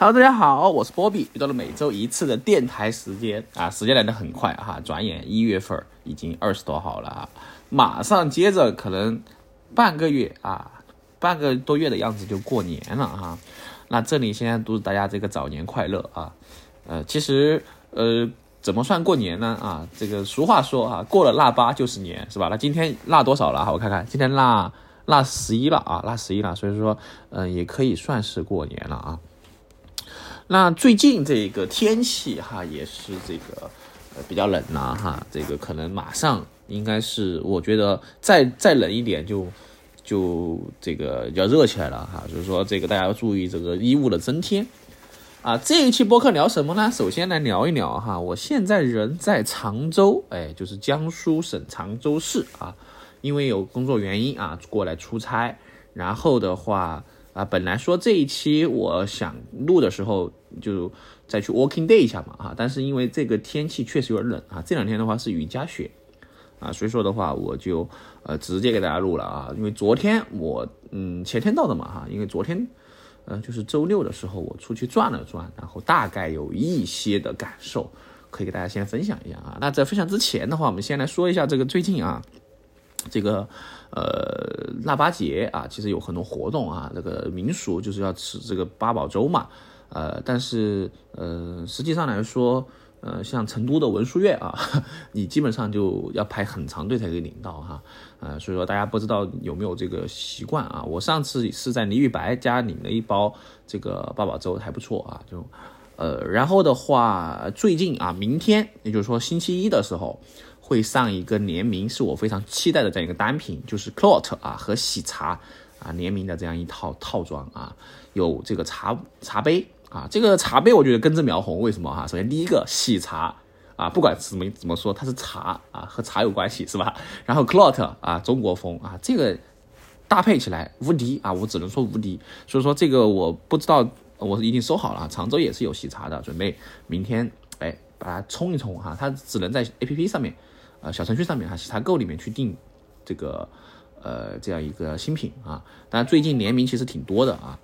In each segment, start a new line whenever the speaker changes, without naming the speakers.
Hello，大家好，我是波比，又到了每周一次的电台时间啊，时间来的很快哈，转眼一月份已经二十多号了啊，马上接着可能半个月啊，半个多月的样子就过年了哈。那这里先祝大家这个早年快乐啊，呃，其实呃，怎么算过年呢啊？这个俗话说啊，过了腊八就是年，是吧？那今天腊多少了？我看看，今天腊腊十一了啊，腊十一了，所以说嗯，也可以算是过年了啊。那最近这个天气哈，也是这个呃比较冷呐哈，这个可能马上应该是，我觉得再再冷一点就就这个要热起来了哈，就是说这个大家要注意这个衣物的增添啊。这一期播客聊什么呢？首先来聊一聊哈，我现在人在常州，哎，就是江苏省常州市啊，因为有工作原因啊，过来出差，然后的话。啊，本来说这一期我想录的时候就再去 walking day 一下嘛，啊，但是因为这个天气确实有点冷啊，这两天的话是雨夹雪，啊，所以说的话我就呃直接给大家录了啊，因为昨天我嗯前天到的嘛哈，因为昨天呃就是周六的时候我出去转了转，然后大概有一些的感受可以给大家先分享一下啊。那在分享之前的话，我们先来说一下这个最近啊。这个呃腊八节啊，其实有很多活动啊。那个民俗就是要吃这个八宝粥嘛，呃，但是呃实际上来说，呃像成都的文殊院啊，你基本上就要排很长队才可以领到哈，呃，所以说大家不知道有没有这个习惯啊？我上次是在李玉白家领了一包这个八宝粥，还不错啊，就呃，然后的话最近啊，明天也就是说星期一的时候。会上一个联名，是我非常期待的这样一个单品，就是 Clot 啊和喜茶啊联名的这样一套套装啊，有这个茶茶杯啊，这个茶杯我觉得根正苗红，为什么哈？首先第一个喜茶啊，不管怎么怎么说，它是茶啊，和茶有关系是吧？然后 Clot 啊，中国风啊，这个搭配起来无敌啊，我只能说无敌。所以说这个我不知道，我已经收好了，常州也是有喜茶的，准备明天哎把它冲一冲哈，它只能在 APP 上面。呃，小程序上面还是茶购里面去订这个呃这样一个新品啊，当然最近联名其实挺多的啊，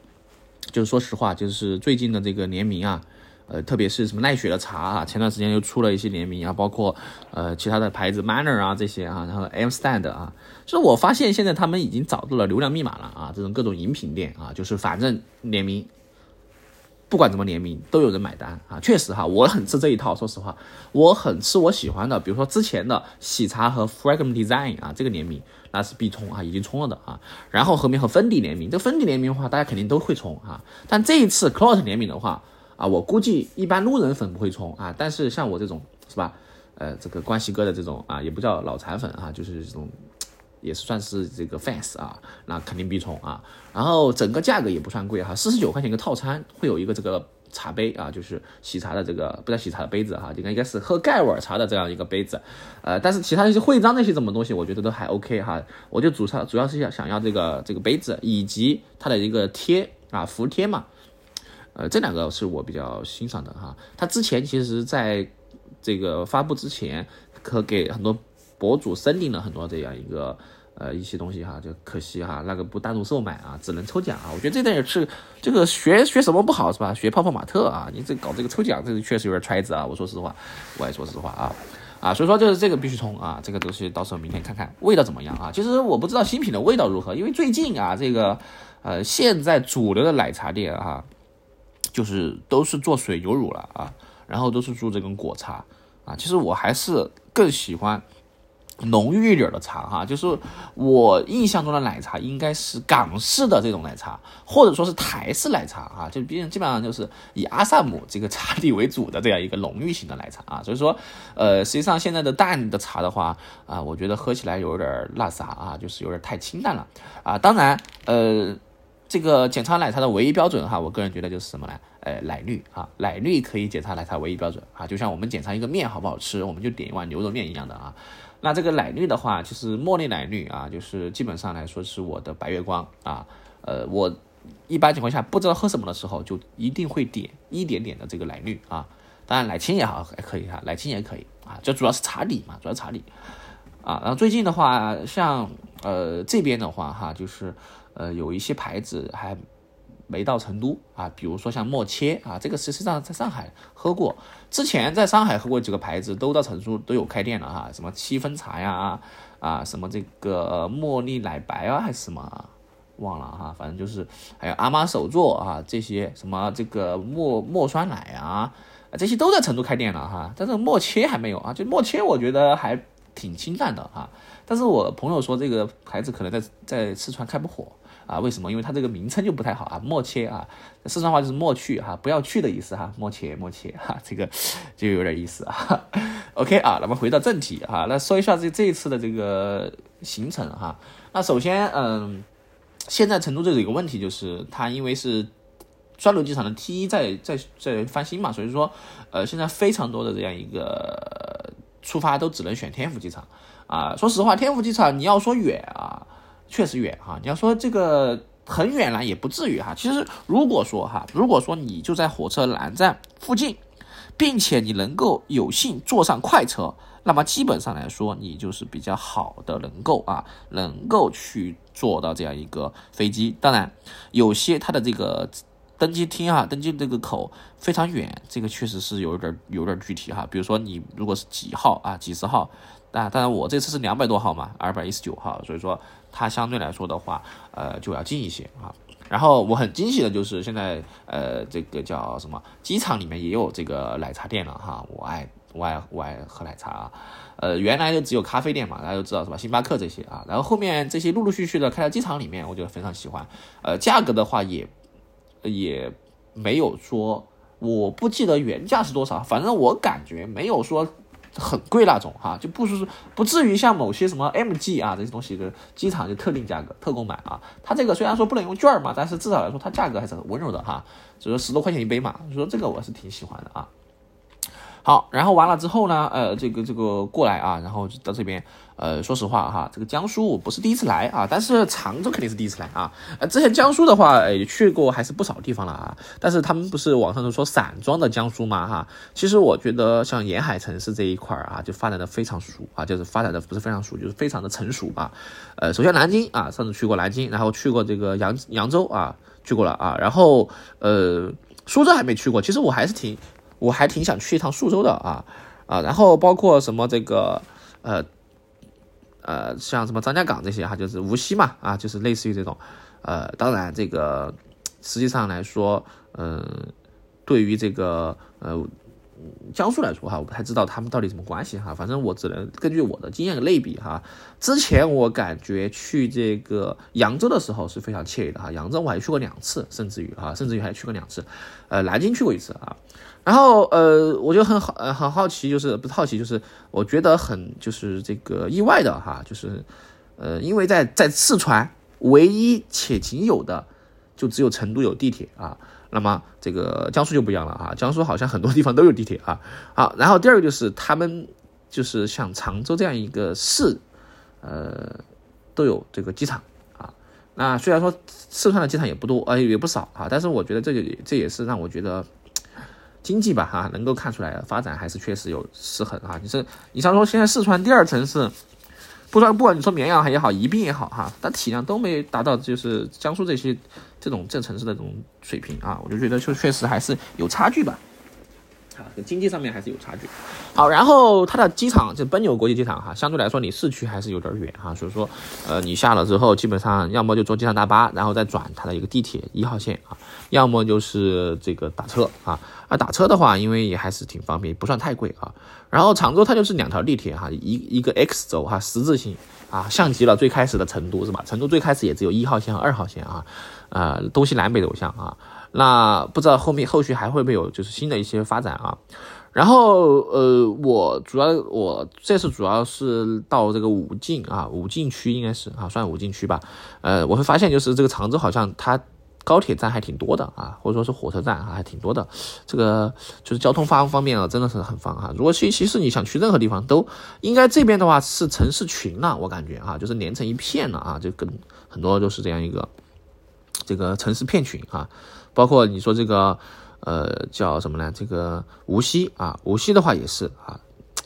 就是说实话，就是最近的这个联名啊，呃，特别是什么奈雪的茶啊，前段时间又出了一些联名啊，包括呃其他的牌子 Manner 啊这些啊，然后 M Stand 啊，就是我发现现在他们已经找到了流量密码了啊，这种各种饮品店啊，就是反正联名。不管怎么联名，都有人买单啊！确实哈，我很吃这一套。说实话，我很吃我喜欢的，比如说之前的喜茶和 Fragment Design 啊，这个联名那是必冲啊，已经冲了的啊。然后后面和芬迪联名，这芬迪联名的话，大家肯定都会冲啊。但这一次 Cloud 联名的话啊，我估计一般路人粉不会冲啊。但是像我这种是吧，呃，这个关系哥的这种啊，也不叫脑残粉啊，就是这种。也是算是这个 fans 啊，那肯定必冲啊。然后整个价格也不算贵哈，四十九块钱一个套餐，会有一个这个茶杯啊，就是喜茶的这个不叫喜茶的杯子哈，应该应该是喝盖碗茶的这样一个杯子。呃，但是其他一些徽章那些什么东西，我觉得都还 OK 哈。我就主要主要是想想要这个这个杯子以及它的一个贴啊福贴嘛。呃，这两个是我比较欣赏的哈。它之前其实在这个发布之前，可给很多博主申领了很多这样一个。呃，一些东西哈，就可惜哈，那个不单独售卖啊，只能抽奖啊。我觉得这点也是这个学学什么不好是吧？学泡泡玛特啊，你这搞这个抽奖，这个确实有点揣子啊。我说实话，我也说实话啊啊，所以说就是这个必须冲啊，这个东西到时候明天看看味道怎么样啊。其实我不知道新品的味道如何，因为最近啊，这个呃现在主流的奶茶店哈，就是都是做水牛乳了啊，然后都是做这种果茶啊。其实我还是更喜欢。浓郁一点的茶哈，就是我印象中的奶茶应该是港式的这种奶茶，或者说是台式奶茶啊，就毕竟基本上就是以阿萨姆这个茶底为主的这样一个浓郁型的奶茶啊，所以说，呃，实际上现在的淡的茶的话啊，我觉得喝起来有点那啥啊，就是有点太清淡了啊。当然，呃，这个检查奶茶的唯一标准哈，我个人觉得就是什么呢？呃，奶绿啊，奶绿可以检查奶茶唯一标准啊，就像我们检查一个面好不好吃，我们就点一碗牛肉面一样的啊。那这个奶绿的话，其实茉莉奶绿啊，就是基本上来说是我的白月光啊。呃，我一般情况下不知道喝什么的时候，就一定会点一点点的这个奶绿啊。当然奶清也好，还可以哈，奶清也可以啊。就主要是茶底嘛，主要茶底啊。然后最近的话，像呃这边的话哈，就是呃有一些牌子还没到成都啊，比如说像莫切啊，这个实际上在上海喝过，之前在上海喝过几个牌子，都到成都都有开店了哈，什么七分茶呀，啊，什么这个茉莉奶白啊，还是什么，忘了哈，反正就是还有阿妈手作啊，这些什么这个墨墨酸奶啊，这些都在成都开店了哈，但是莫切还没有啊，就莫切我觉得还挺清淡的哈，但是我朋友说这个牌子可能在在四川开不火。啊，为什么？因为它这个名称就不太好啊，莫切啊，四川话就是莫去哈，不要去的意思哈，莫切莫切哈，这个就有点意思啊。OK 啊，那么回到正题哈，那说一下这这一次的这个行程哈。那首先，嗯，现在成都这有个问题，就是它因为是双流机场的 T 一在在在翻新嘛，所以说，呃，现在非常多的这样一个出发都只能选天府机场啊。说实话，天府机场你要说远啊。确实远哈，你要说这个很远了，也不至于哈。其实如果说哈，如果说你就在火车南站附近，并且你能够有幸坐上快车，那么基本上来说，你就是比较好的能够啊，能够去坐到这样一个飞机。当然，有些它的这个登机厅啊，登机这个口非常远，这个确实是有点有点具体哈。比如说你如果是几号啊，几十号。啊，当然我这次是两百多号嘛，二百一十九号，所以说它相对来说的话，呃，就要近一些啊。然后我很惊喜的就是现在，呃，这个叫什么，机场里面也有这个奶茶店了哈。我爱我爱我爱喝奶茶啊。呃，原来就只有咖啡店嘛，大家都知道是吧？星巴克这些啊。然后后面这些陆陆续续的开到机场里面，我就非常喜欢。呃，价格的话也也没有说，我不记得原价是多少，反正我感觉没有说。很贵那种哈，就不是不至于像某些什么 MG 啊这些东西的机场就特定价格特供买啊。它这个虽然说不能用券嘛，但是至少来说它价格还是很温柔的哈，就是十多块钱一杯嘛，所以说这个我是挺喜欢的啊。好，然后完了之后呢，呃，这个这个过来啊，然后到这边，呃，说实话哈，这个江苏我不是第一次来啊，但是常州肯定是第一次来啊。呃，之前江苏的话，也去过还是不少地方了啊。但是他们不是网上都说散装的江苏嘛哈？其实我觉得像沿海城市这一块啊，就发展的非常熟啊，就是发展的不是非常熟，就是非常的成熟吧。呃，首先南京啊，上次去过南京，然后去过这个扬扬州啊，去过了啊，然后呃，苏州还没去过，其实我还是挺。我还挺想去一趟宿州的啊啊，然后包括什么这个呃呃，像什么张家港这些哈，就是无锡嘛啊，就是类似于这种呃，当然这个实际上来说，嗯，对于这个呃江苏来说哈，我不太知道他们到底什么关系哈，反正我只能根据我的经验类比哈。之前我感觉去这个扬州的时候是非常惬意的哈，扬州我还去过两次，甚至于哈，甚至于还去过两次，呃，南京去过一次啊。然后呃，我就很好很好奇，就是不是好奇，就是我觉得很就是这个意外的哈，就是呃，因为在在四川唯一且仅有的就只有成都有地铁啊，那么这个江苏就不一样了啊，江苏好像很多地方都有地铁啊。好，然后第二个就是他们就是像常州这样一个市，呃，都有这个机场啊。那虽然说四川的机场也不多啊，也不少啊，但是我觉得这也这也是让我觉得。经济吧，哈，能够看出来发展还是确实有失衡啊。你是你像说现在四川第二城市，不说不管你说绵阳也好，宜宾也好哈，但体量都没达到就是江苏这些这种这城市的这种水平啊，我就觉得就确实还是有差距吧。啊，经济上面还是有差距。好，然后它的机场就奔纽国际机场哈，相对来说离市区还是有点远哈，所以说，呃，你下了之后，基本上要么就坐机场大巴，然后再转它的一个地铁一号线啊，要么就是这个打车啊。啊打车的话，因为也还是挺方便，不算太贵啊。然后常州它就是两条地铁哈，一一个 X 轴哈，十字星啊，像极了最开始的成都是吧？成都最开始也只有一号线和二号线啊，呃，东西南北走向啊。那不知道后面后续还会不会有就是新的一些发展啊？然后呃，我主要我这次主要是到这个武进啊，武进区应该是啊，算武进区吧。呃，我会发现就是这个常州好像它高铁站还挺多的啊，或者说是火车站啊还挺多的。这个就是交通方方面啊，真的是很方啊。如果其其实你想去任何地方，都应该这边的话是城市群了，我感觉啊，就是连成一片了啊，就跟很多都是这样一个这个城市片群啊。包括你说这个，呃，叫什么呢？这个无锡啊，无锡的话也是啊，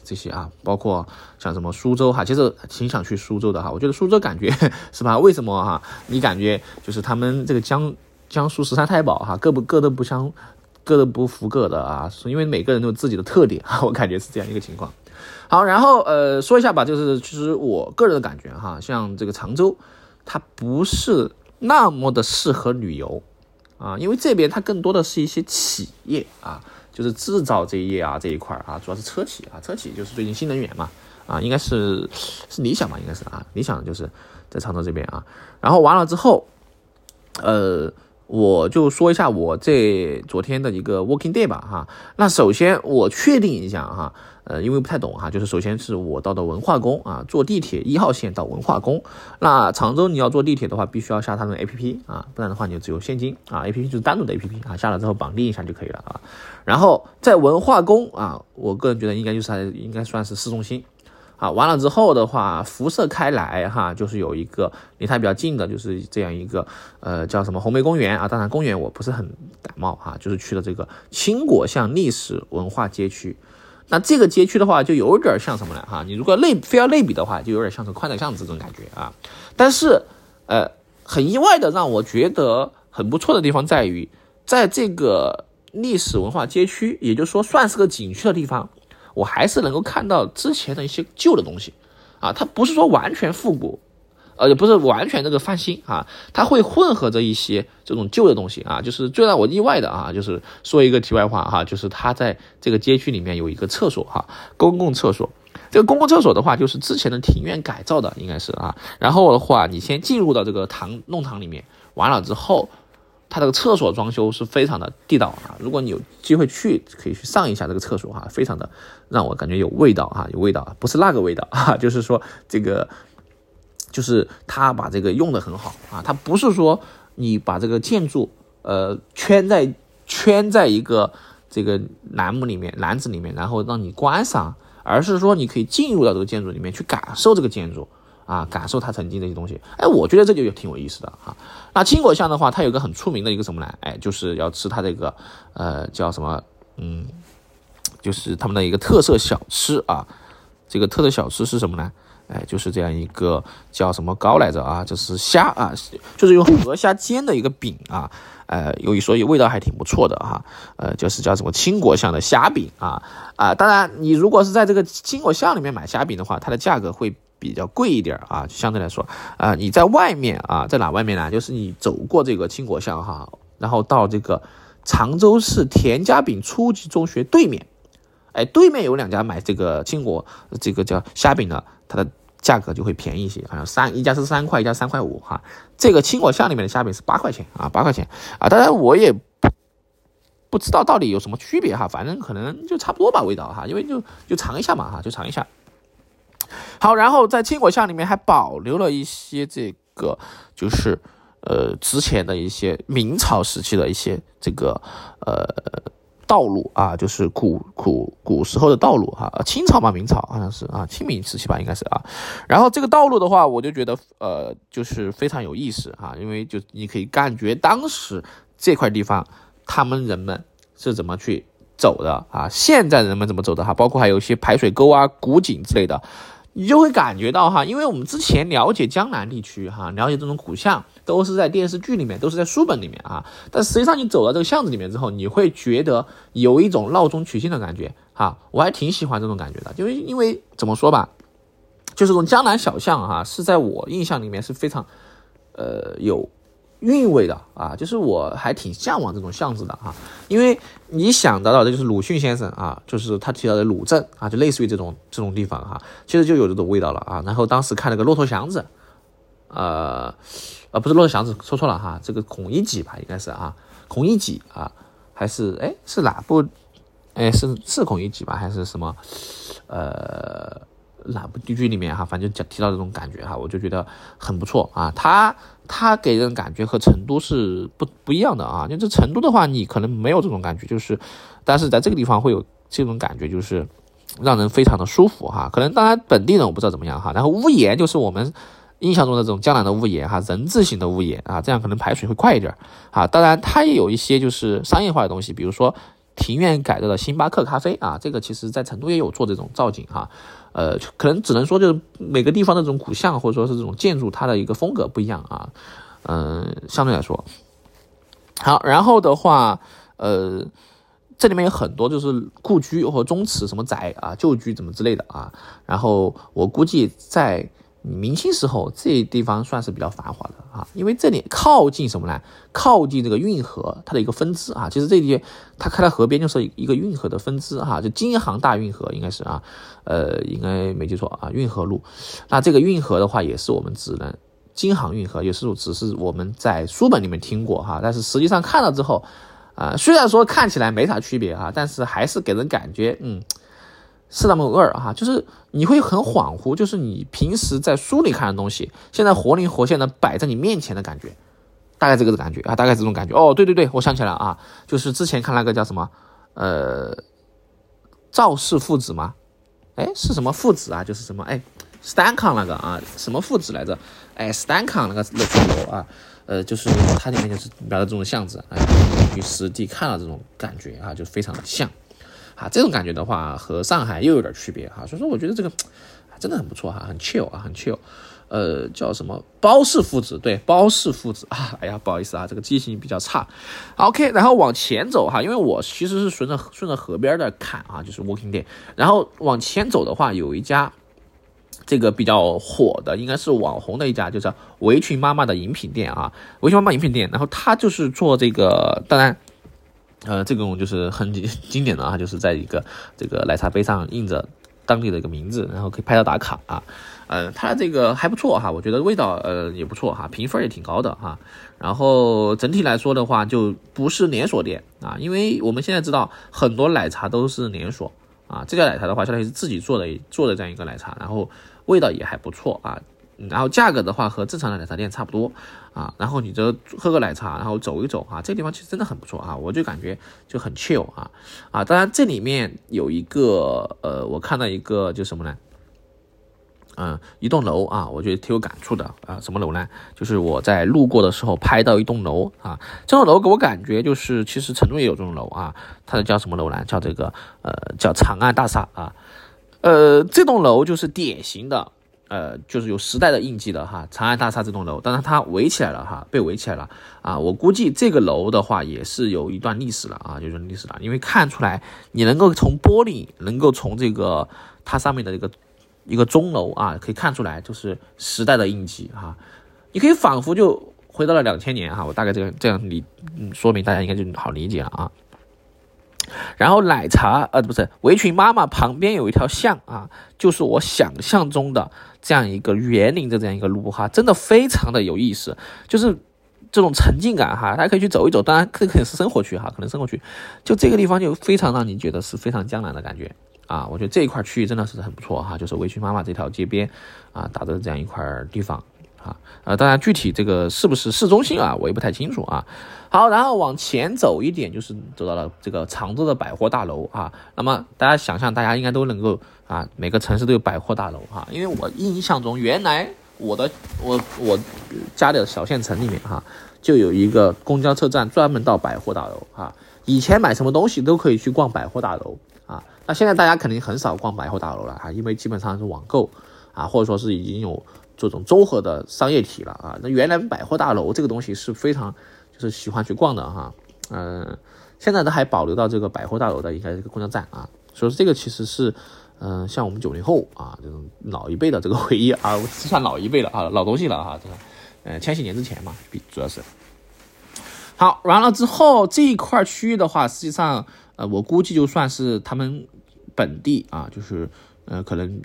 这些啊，包括像什么苏州哈，其实挺想去苏州的哈。我觉得苏州感觉是吧？为什么哈？你感觉就是他们这个江江苏十三太保哈，各不各的不相，各的不服各的啊，是因为每个人都有自己的特点哈，我感觉是这样一个情况。好，然后呃说一下吧，就是其实我个人的感觉哈，像这个常州，它不是那么的适合旅游啊，因为这边它更多的是一些企业啊，就是制造这一业啊这一块啊，主要是车企啊，车企就是最近新能源嘛啊，应该是是理想吧，应该是啊，理想就是在常州这边啊，然后完了之后，呃。我就说一下我这昨天的一个 working day 吧，哈。那首先我确定一下哈，呃，因为不太懂哈，就是首先是我到的文化宫啊，坐地铁一号线到文化宫。那常州你要坐地铁的话，必须要下他们 A P P 啊，不然的话你就只有现金啊，A P P 就是单独的 A P P 啊，下了之后绑定一下就可以了啊。然后在文化宫啊，我个人觉得应该就是它应该算是市中心。啊，完了之后的话，辐射开来哈，就是有一个离它比较近的，就是这样一个，呃，叫什么红梅公园啊。当然，公园我不是很感冒哈，就是去了这个青果巷历史文化街区。那这个街区的话，就有点像什么呢？哈，你如果类非要类比的话，就有点像是宽窄巷子这种感觉啊。但是，呃，很意外的让我觉得很不错的地方在于，在这个历史文化街区，也就是说算是个景区的地方。我还是能够看到之前的一些旧的东西，啊，它不是说完全复古，呃，也不是完全这个翻新啊，它会混合着一些这种旧的东西啊。就是最让我意外的啊，就是说一个题外话哈，就是它在这个街区里面有一个厕所哈，公共厕所。这个公共厕所的话，就是之前的庭院改造的，应该是啊。然后的话，你先进入到这个堂弄堂里面，完了之后。它这个厕所装修是非常的地道啊！如果你有机会去，可以去上一下这个厕所哈，非常的让我感觉有味道哈，有味道，不是那个味道啊，就是说这个，就是他把这个用的很好啊，他不是说你把这个建筑呃圈在圈在一个这个栏目里面篮子里面，然后让你观赏，而是说你可以进入到这个建筑里面去感受这个建筑。啊，感受它曾经的一些东西，哎，我觉得这就挺有意思的哈。那青果巷的话，它有个很出名的一个什么呢？哎，就是要吃它这个，呃，叫什么？嗯，就是他们的一个特色小吃啊。这个特色小吃是什么呢？哎，就是这样一个叫什么糕来着啊？就是虾啊，就是用河虾煎的一个饼啊。呃，由于所以，味道还挺不错的哈。呃，就是叫什么青果巷的虾饼啊啊。当然，你如果是在这个青果巷里面买虾饼的话，它的价格会。比较贵一点啊，相对来说啊，你在外面啊，在哪外面呢？就是你走过这个青果巷哈，然后到这个常州市田家炳初级中学对面，哎，对面有两家买这个青果这个叫虾饼的，它的价格就会便宜一些，好像三一家是三块，一家三块五哈。这个青果巷里面的虾饼是八块钱啊，八块钱啊。当然我也不知道到底有什么区别哈，反正可能就差不多吧味道哈，因为就就尝一下嘛哈，就尝一下。好，然后在青果巷里面还保留了一些这个，就是呃之前的一些明朝时期的一些这个呃道路啊，就是古古古时候的道路哈，清朝嘛，明朝好像是啊，清明时期吧，应该是啊。然后这个道路的话，我就觉得呃就是非常有意思哈，因为就你可以感觉当时这块地方他们人们是怎么去走的啊，现在人们怎么走的哈，包括还有一些排水沟啊、古井之类的。你就会感觉到哈，因为我们之前了解江南地区哈，了解这种古巷，都是在电视剧里面，都是在书本里面啊。但实际上你走到这个巷子里面之后，你会觉得有一种闹中取静的感觉哈。我还挺喜欢这种感觉的，就是因为怎么说吧，就是这种江南小巷哈，是在我印象里面是非常，呃有。韵味的啊，就是我还挺向往这种巷子的哈，因为你想得到的就是鲁迅先生啊，就是他提到的鲁镇啊，就类似于这种这种地方哈，其实就有这种味道了啊。然后当时看了个《骆驼祥子》，呃，呃，不是《骆驼祥子》，说错了哈，这个孔乙己吧，应该是啊，孔乙己啊，还是哎是哪部？哎是是孔乙己吧，还是什么？呃。哪部剧里面哈，反正讲提到这种感觉哈，我就觉得很不错啊。他他给人感觉和成都是不不一样的啊。就这成都的话，你可能没有这种感觉，就是，但是在这个地方会有这种感觉，就是让人非常的舒服哈。可能当然本地人我不知道怎么样哈。然后屋檐就是我们印象中的这种江南的屋檐哈，人字形的屋檐啊，这样可能排水会快一点啊。当然它也有一些就是商业化的东西，比如说庭院改造的星巴克咖啡啊，这个其实在成都也有做这种造景哈。呃，可能只能说就是每个地方的这种古巷或者说是这种建筑，它的一个风格不一样啊。嗯，相对来说，好，然后的话，呃，这里面有很多就是故居或宗祠什么宅啊、旧居怎么之类的啊。然后我估计在明清时候，这地方算是比较繁华的啊，因为这里靠近什么呢？靠近这个运河，它的一个分支啊。其实这里它开在河边，就是一个运河的分支哈，就京杭大运河应该是啊，呃，应该没记错啊，运河路。那这个运河的话，也是我们只能。京杭运河也是，只是我们在书本里面听过哈，但是实际上看了之后，啊，虽然说看起来没啥区别哈，但是还是给人感觉，嗯，是那么味儿哈，就是你会很恍惚，就是你平时在书里看的东西，现在活灵活现的摆在你面前的感觉，大概这个的感觉啊，大概这种感觉。哦，对对对，我想起来了啊，就是之前看那个叫什么，呃，赵氏父子吗？哎，是什么父子啊？就是什么哎。斯坦康那个啊，什么父子来着？哎，斯坦康那个那栋楼啊，呃，就是它里面就是描的这种巷子，哎，与实地看了这种感觉啊，就非常的像啊。这种感觉的话，和上海又有点区别哈。所以说，我觉得这个真的很不错哈，很 chill 啊，很 chill。呃，叫什么包氏父子？对，包氏父子啊。哎呀，不好意思啊，这个记性比较差。OK，然后往前走哈，因为我其实是顺着顺着河边的看啊，就是 walking 店。然后往前走的话，有一家。这个比较火的应该是网红的一家，就是围裙妈妈的饮品店啊，围裙妈妈饮品店。然后他就是做这个，当然，呃，这种就是很经典的啊，就是在一个这个奶茶杯上印着当地的一个名字，然后可以拍照打卡啊。呃，它这个还不错哈，我觉得味道呃也不错哈，评分也挺高的哈。然后整体来说的话，就不是连锁店啊，因为我们现在知道很多奶茶都是连锁啊，这家奶茶的话，相当于是自己做的做的这样一个奶茶，然后。味道也还不错啊，然后价格的话和正常的奶茶店差不多啊，然后你这喝个奶茶，然后走一走啊，这个地方其实真的很不错啊，我就感觉就很 chill 啊啊，当然这里面有一个呃，我看到一个就什么呢？嗯，一栋楼啊，我觉得挺有感触的啊，什么楼呢？就是我在路过的时候拍到一栋楼啊，这栋楼给我感觉就是其实成都也有这种楼啊，它叫什么楼呢？叫这个呃叫长安大厦啊。呃，这栋楼就是典型的，呃，就是有时代的印记的哈，长安大厦这栋楼，当然它围起来了哈，被围起来了啊。我估计这个楼的话也是有一段历史了啊，就是历史了，因为看出来你能够从玻璃，能够从这个它上面的一个一个钟楼啊，可以看出来就是时代的印记哈。你可以仿佛就回到了两千年哈，我大概这样这样理，嗯，说明大家应该就好理解了啊。然后奶茶，呃，不是围裙妈妈旁边有一条巷啊，就是我想象中的这样一个园林的这样一个路哈，真的非常的有意思，就是这种沉浸感哈，大家可以去走一走，当然这可能是生活区哈，可能生活区，就这个地方就非常让你觉得是非常江南的感觉。啊，我觉得这一块区域真的是很不错哈，就是围裙妈妈这条街边啊打的这样一块地方。啊，呃，当然具体这个是不是市中心啊，我也不太清楚啊。好，然后往前走一点，就是走到了这个常州的百货大楼啊。那么大家想象，大家应该都能够啊，每个城市都有百货大楼哈。因为我印象中，原来我的我我家的小县城里面哈，就有一个公交车站专门到百货大楼哈。以前买什么东西都可以去逛百货大楼啊。那现在大家肯定很少逛百货大楼了哈，因为基本上是网购啊，或者说是已经有。这种综合的商业体了啊，那原来百货大楼这个东西是非常就是喜欢去逛的哈，嗯，现在都还保留到这个百货大楼的应该这个公交站啊，所以说这个其实是嗯像我们九零后啊这种老一辈的这个回忆啊，算老一辈的啊，老东西了哈，这个呃千禧年之前嘛，比主要是。好完了之后这一块区域的话，实际上呃我估计就算是他们本地啊，就是呃可能。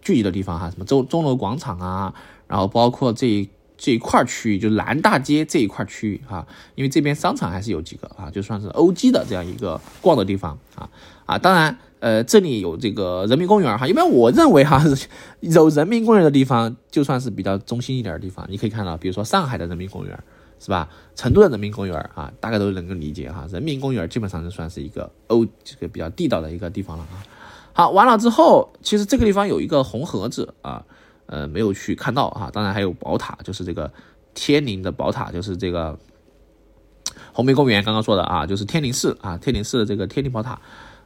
聚集的地方哈，什么钟钟楼广场啊，然后包括这这一块区域，就南大街这一块区域哈，因为这边商场还是有几个啊，就算是欧 G 的这样一个逛的地方啊啊，当然呃这里有这个人民公园哈，因为我认为哈 有人民公园的地方，就算是比较中心一点的地方，你可以看到，比如说上海的人民公园是吧？成都的人民公园啊，大概都能够理解哈，人民公园基本上就算是一个欧这个比较地道的一个地方了啊。好，完了之后，其实这个地方有一个红盒子啊，呃，没有去看到啊。当然还有宝塔，就是这个天宁的宝塔，就是这个红梅公园刚刚说的啊，就是天宁寺啊，天宁寺的这个天宁宝塔，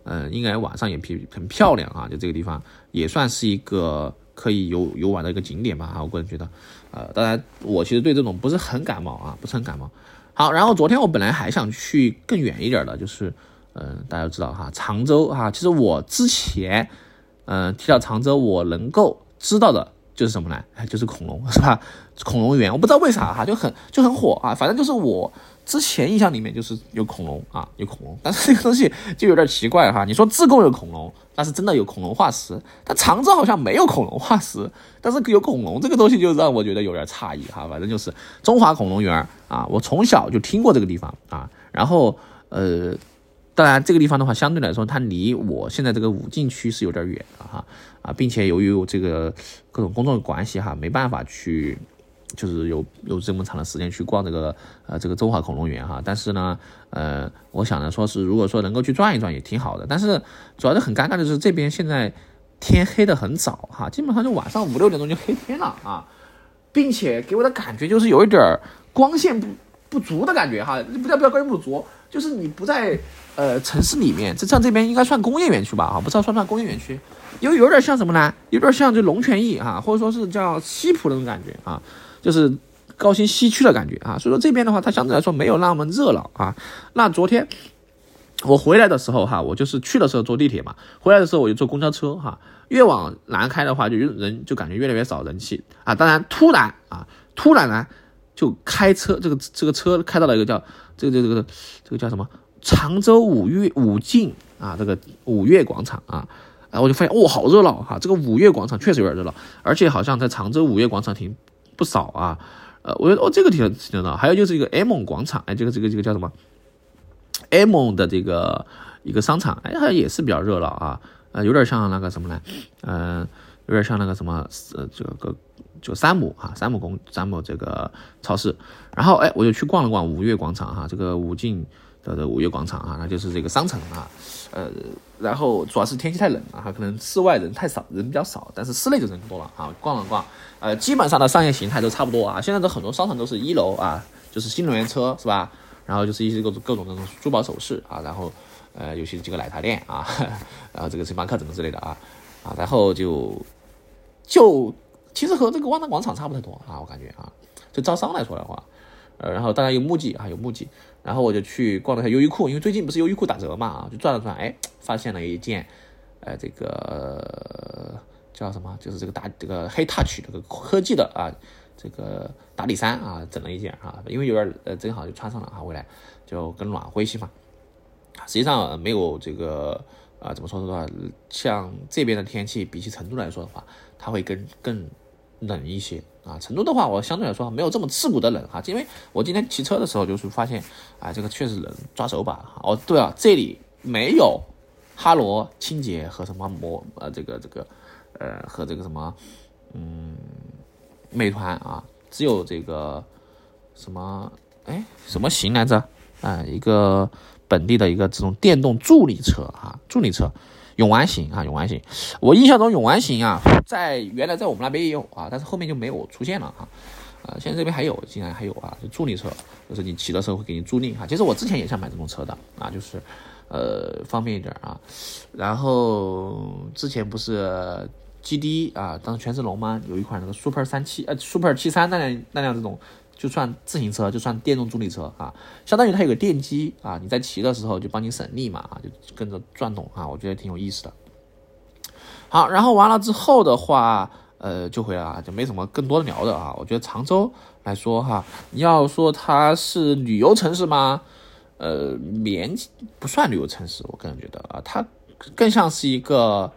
嗯，应该晚上也很很漂亮啊。就这个地方也算是一个可以游游玩的一个景点吧啊，我个人觉得，呃，当然我其实对这种不是很感冒啊，不是很感冒。好，然后昨天我本来还想去更远一点的，就是嗯，大家都知道哈，常州哈，其实我之前嗯提到常州，我能够知道的就是什么呢？就是恐龙是吧？恐龙园，我不知道为啥哈，就很就很火啊，反正就是我。之前印象里面就是有恐龙啊，有恐龙，但是这个东西就有点奇怪哈。你说自贡有恐龙，但是真的有恐龙化石，但常州好像没有恐龙化石，但是有恐龙这个东西就让我觉得有点诧异哈。反正就是中华恐龙园啊，我从小就听过这个地方啊。然后呃，当然这个地方的话，相对来说它离我现在这个武进区是有点远的哈啊，并且由于这个各种工作的关系哈，没办法去。就是有有这么长的时间去逛这个呃这个中华恐龙园哈，但是呢，呃，我想呢说是如果说能够去转一转也挺好的，但是主要是很尴尬的是这边现在天黑的很早哈，基本上就晚上五六点钟就黑天了啊，并且给我的感觉就是有一点光线不不足的感觉哈，不叫不叫光线不足，就是你不在呃城市里面，这像这边应该算工业园区吧哈，不知道算不算工业园区，因为有点像什么呢？有点像就龙泉驿哈，或者说是叫西浦那种感觉啊。就是高新西区的感觉啊，所以说这边的话，它相对来说没有那么热闹啊。那昨天我回来的时候哈，我就是去的时候坐地铁嘛，回来的时候我就坐公交车哈。越往南开的话，就人就感觉越来越少人气啊。当然突然啊，突然呢就开车，这个这个车开到了一个叫这个这个这个这个叫什么常州五月五进啊，这个五月广场啊，然后我就发现哇，好热闹哈。这个五月广场确实有点热闹，而且好像在常州五月广场停。不少啊，呃，我觉得哦，这个挺挺热闹。还有就是一个 M 广场，哎，这个这个这个叫什么？M 的这个一个商场，哎，它也是比较热闹啊，呃，有点像那个什么呢？嗯，有点像那个什么，呃，这个就山姆哈，山姆公山姆这个超市。然后哎，我就去逛了逛五月广场哈，这个武进的的五月广场啊，那就是这个商城啊，呃，然后主要是天气太冷了哈，可能室外人太少，人比较少，但是室内就人多了啊，逛了逛。呃，基本上的商业形态都差不多啊。现在的很多商场都是一楼啊，就是新能源车是吧？然后就是一些各种各种那种珠宝首饰啊，然后呃，有些几个奶茶店啊，然后这个星巴克怎么之类的啊啊，然后就就其实和这个万达广场差不太多啊，我感觉啊，就招商来说的话，呃，然后当然有木屐啊，有木屐，然后我就去逛了一下优衣库，因为最近不是优衣库打折嘛，就转了转，哎，发现了一件，呃，这个。叫什么？就是这个打这个黑 touch 这个科技的啊，这个打底衫啊，整了一件啊，因为有点呃，正好就穿上了啊，回来就更暖和一些嘛。实际上没有这个啊，怎么说的话，像这边的天气比起成都来说的话，它会更更冷一些啊。成都的话，我相对来说没有这么刺骨的冷哈，因为我今天骑车的时候就是发现啊，这个确实冷，抓手把。哦，对啊，这里没有哈罗清洁和什么摩呃这个这个。呃，和这个什么，嗯，美团啊，只有这个什么，哎，什么型来着？啊，一个本地的一个这种电动助力车啊，助力车，永安行啊，永安行。我印象中永安行啊，在原来在我们那边也有啊，但是后面就没有出现了哈。啊，现在这边还有，竟然还有啊，就助力车，就是你骑的时候会给你助力哈。其实我之前也想买这种车的啊，就是呃方便一点啊。然后之前不是。G D 啊，当时全志龙吗？有一款那个 Super 三七呃 Super 七三那辆那辆这种，就算自行车，就算电动助力车啊，相当于它有个电机啊，你在骑的时候就帮你省力嘛啊，就跟着转动啊，我觉得挺有意思的。好，然后完了之后的话，呃，就回来啊，就没什么更多的聊的啊。我觉得常州来说哈，你要说它是旅游城市吗？呃，勉不算旅游城市，我个人觉得啊，它更像是一个。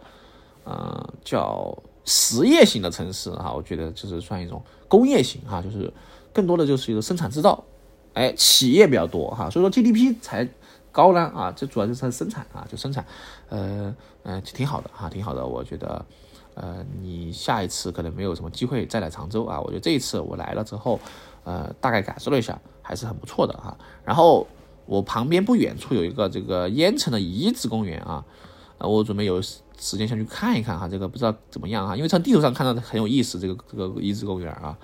嗯，叫实业型的城市哈，我觉得就是算一种工业型哈，就是更多的就是一个生产制造，哎，企业比较多哈，所以说 GDP 才高呢啊，这主要就是生产啊，就生产，呃呃，挺好的哈，挺好的，我觉得，呃，你下一次可能没有什么机会再来常州啊，我觉得这一次我来了之后，呃，大概感受了一下，还是很不错的哈。然后我旁边不远处有一个这个淹城的遗址公园啊，呃，我准备有。时间想去看一看哈，这个不知道怎么样哈，因为从地图上看到很有意思，这个这个遗址公园啊，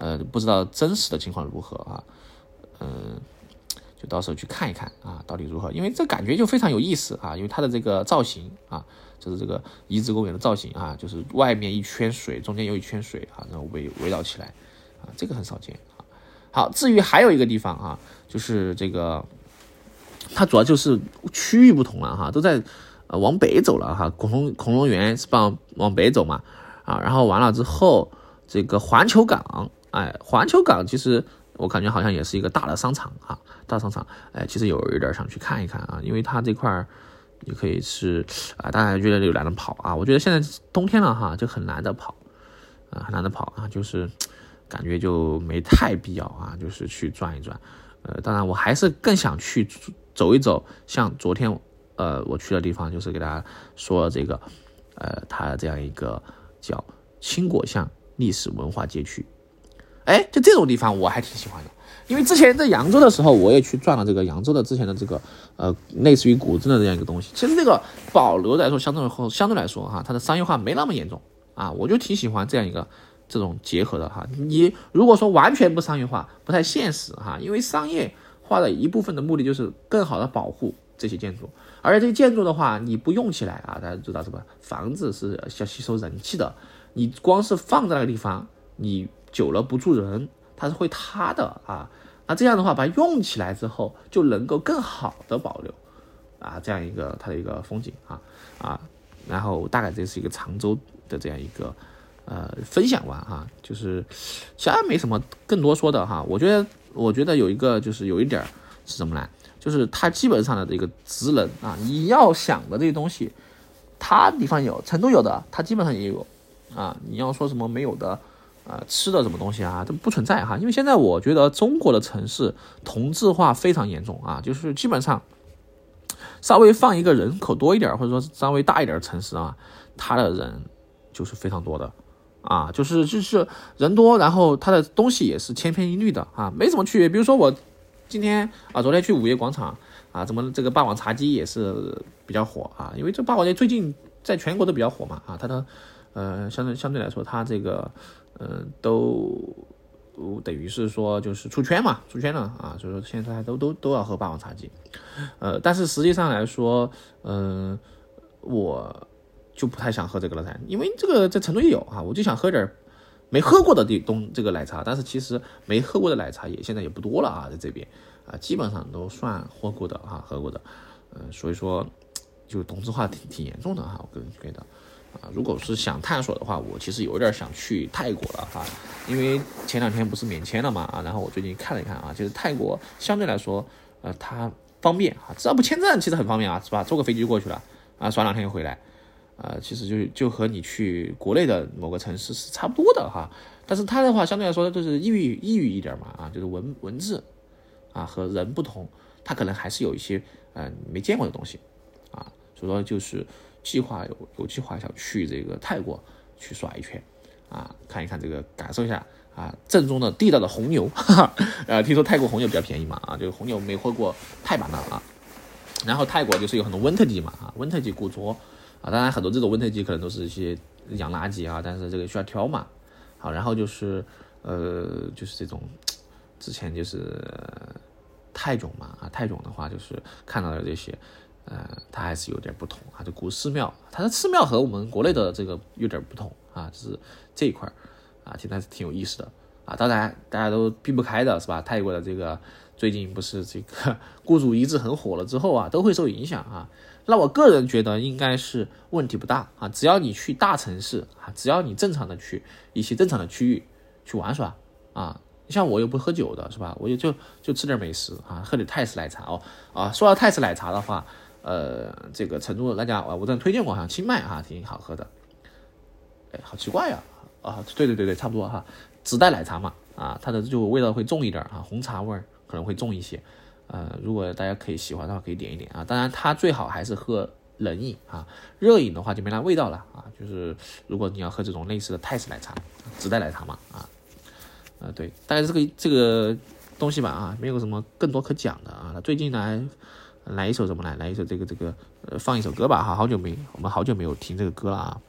呃，不知道真实的情况如何啊，嗯，就到时候去看一看啊，到底如何？因为这感觉就非常有意思啊，因为它的这个造型啊，就是这个遗址公园的造型啊，就是外面一圈水，中间有一圈水啊，然后围围绕起来啊，这个很少见啊，好，至于还有一个地方啊，就是这个，它主要就是区域不同了哈，都在呃往北走了哈。恐龙恐龙园是往往北走嘛啊，然后完了之后，这个环球港，哎，环球港其实我感觉好像也是一个大的商场啊，大商场，哎，其实有有点想去看一看啊，因为它这块儿也可以是啊，大家觉得有难得跑啊，我觉得现在冬天了哈，就很难得跑啊，很难得跑啊，就是。感觉就没太必要啊，就是去转一转，呃，当然我还是更想去走一走，像昨天，呃，我去的地方就是给大家说这个，呃，它这样一个叫青果巷历史文化街区，哎，就这种地方我还挺喜欢的，因为之前在扬州的时候，我也去转了这个扬州的之前的这个，呃，类似于古镇的这样一个东西，其实这个保留来说，相对后相对来说哈，它的商业化没那么严重啊，我就挺喜欢这样一个。这种结合的哈，你如果说完全不商业化，不太现实哈，因为商业化的一部分的目的就是更好的保护这些建筑，而且这些建筑的话，你不用起来啊，大家知道是吧？房子是要吸收人气的，你光是放在那个地方，你久了不住人，它是会塌的啊。那这样的话，把它用起来之后，就能够更好的保留啊，这样一个它的一个风景啊啊，然后大概这是一个常州的这样一个。呃，分享完哈，就是其他没什么更多说的哈。我觉得，我觉得有一个就是有一点是什么呢？就是它基本上的这个职能啊，你要想的这些东西，它地方有，成都有的，它基本上也有啊。你要说什么没有的啊，吃的什么东西啊，都不存在哈。因为现在我觉得中国的城市同质化非常严重啊，就是基本上稍微放一个人口多一点，或者说稍微大一点的城市啊，它的人就是非常多的。啊，就是就是人多，然后它的东西也是千篇一律的啊，没什么区别。比如说我今天啊，昨天去午夜广场啊，怎么这个霸王茶姬也是比较火啊？因为这霸王节最近在全国都比较火嘛啊，它的呃相对相对来说，它这个呃都等于是说就是出圈嘛，出圈了啊，所以说现在都都都要喝霸王茶姬，呃，但是实际上来说，嗯，我。就不太想喝这个了噻，因为这个在成都也有啊，我就想喝点没喝过的地东这个奶茶，但是其实没喝过的奶茶也现在也不多了啊，在这边啊，基本上都算喝过的哈，喝过的，嗯，所以说就同质化挺挺严重的哈，我个人觉得啊，如果是想探索的话，我其实有点想去泰国了哈，因为前两天不是免签了嘛啊，然后我最近看了一看啊，就是泰国相对来说呃它方便啊，只要不签证其实很方便啊，是吧？坐个飞机就过去了啊，耍两天就回来。啊，其实就就和你去国内的某个城市是差不多的哈，但是它的话相对来说就是抑郁抑郁一点嘛啊，就是文文字啊和人不同，它可能还是有一些嗯没见过的东西啊，所以说就是计划有有计划想去这个泰国去耍一圈啊，看一看这个感受一下啊正宗的地道的红牛，哈 哈，呃听说泰国红牛比较便宜嘛啊，这个红牛没喝过泰版的啊，然后泰国就是有很多温特鸡嘛啊温特鸡古着。啊，当然很多这种温特鸡可能都是一些养垃圾啊，但是这个需要挑嘛。好，然后就是呃，就是这种之前就是泰囧嘛啊，泰囧的话就是看到的这些，呃，它还是有点不同啊。就古寺庙，它的寺庙和我们国内的这个有点不同啊，就是这一块啊，其实还是挺有意思的啊。当然大家都避不开的是吧？泰国的这个最近不是这个雇主一掷很火了之后啊，都会受影响啊。那我个人觉得应该是问题不大啊，只要你去大城市啊，只要你正常的去一些正常的区域去玩耍啊，像我又不喝酒的是吧？我就就就吃点美食啊，喝点泰式奶茶哦啊。说到泰式奶茶的话，呃，这个成都那家啊我之前推荐过，好像清迈哈挺好喝的。哎，好奇怪呀啊，对对对对，差不多哈，只带奶茶嘛啊，它的就味道会重一点啊，红茶味儿可能会重一些。呃，如果大家可以喜欢的话，可以点一点啊。当然，它最好还是喝冷饮啊，热饮的话就没那味道了啊。就是如果你要喝这种类似的泰式奶茶，只带奶茶嘛啊。呃，对，大概这个这个东西吧啊，没有什么更多可讲的啊。最近呢，来一首什么来？来一首这个这个呃，放一首歌吧哈。好久没，我们好久没有听这个歌了啊。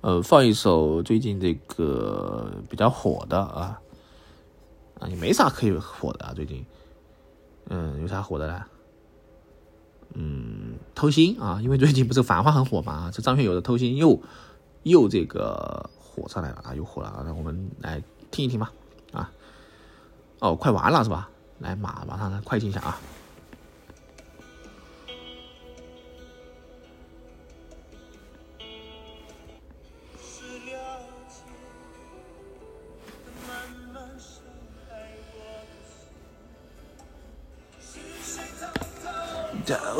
呃，放一首最近这个比较火的啊啊，也没啥可以火的啊，最近。嗯，有啥火的呢？嗯，偷心啊，因为最近不是繁花很火嘛，这张学友的偷心又又这个火上来了啊，又火了啊，那我们来听一听吧啊，
哦，快完了是吧？来马马上快进一下啊！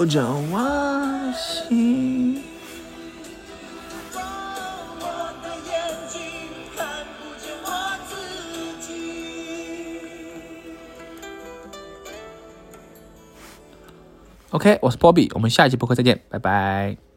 照着我心。OK，我是 Bobby，我们下一期播客再见，拜拜。